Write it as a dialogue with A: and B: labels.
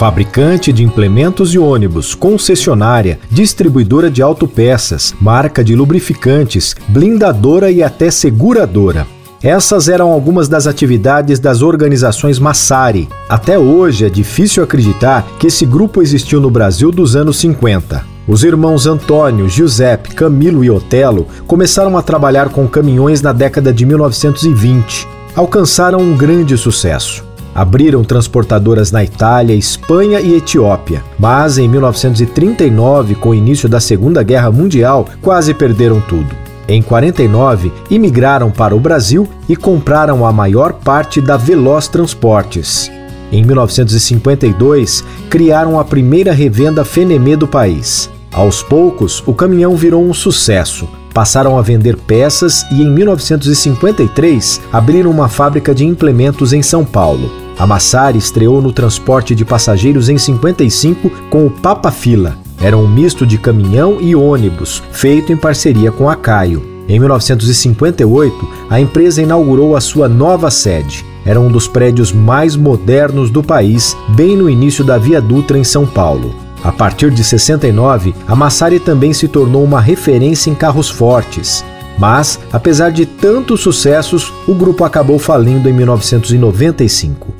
A: fabricante de implementos de ônibus, concessionária, distribuidora de autopeças, marca de lubrificantes, blindadora e até seguradora. Essas eram algumas das atividades das organizações Massari. Até hoje é difícil acreditar que esse grupo existiu no Brasil dos anos 50. Os irmãos Antônio, Giuseppe, Camilo e Otelo começaram a trabalhar com caminhões na década de 1920. Alcançaram um grande sucesso. Abriram transportadoras na Itália, Espanha e Etiópia, mas em 1939, com o início da Segunda Guerra Mundial, quase perderam tudo. Em 49, imigraram para o Brasil e compraram a maior parte da Veloz Transportes. Em 1952, criaram a primeira revenda Fenemê do país. Aos poucos, o caminhão virou um sucesso. Passaram a vender peças e, em 1953, abriram uma fábrica de implementos em São Paulo. A Massari estreou no transporte de passageiros em 55 com o Papa Fila. Era um misto de caminhão e ônibus, feito em parceria com a Caio. Em 1958, a empresa inaugurou a sua nova sede. Era um dos prédios mais modernos do país, bem no início da Via Dutra em São Paulo. A partir de 69, a Massari também se tornou uma referência em carros fortes. Mas, apesar de tantos sucessos, o grupo acabou falindo em 1995.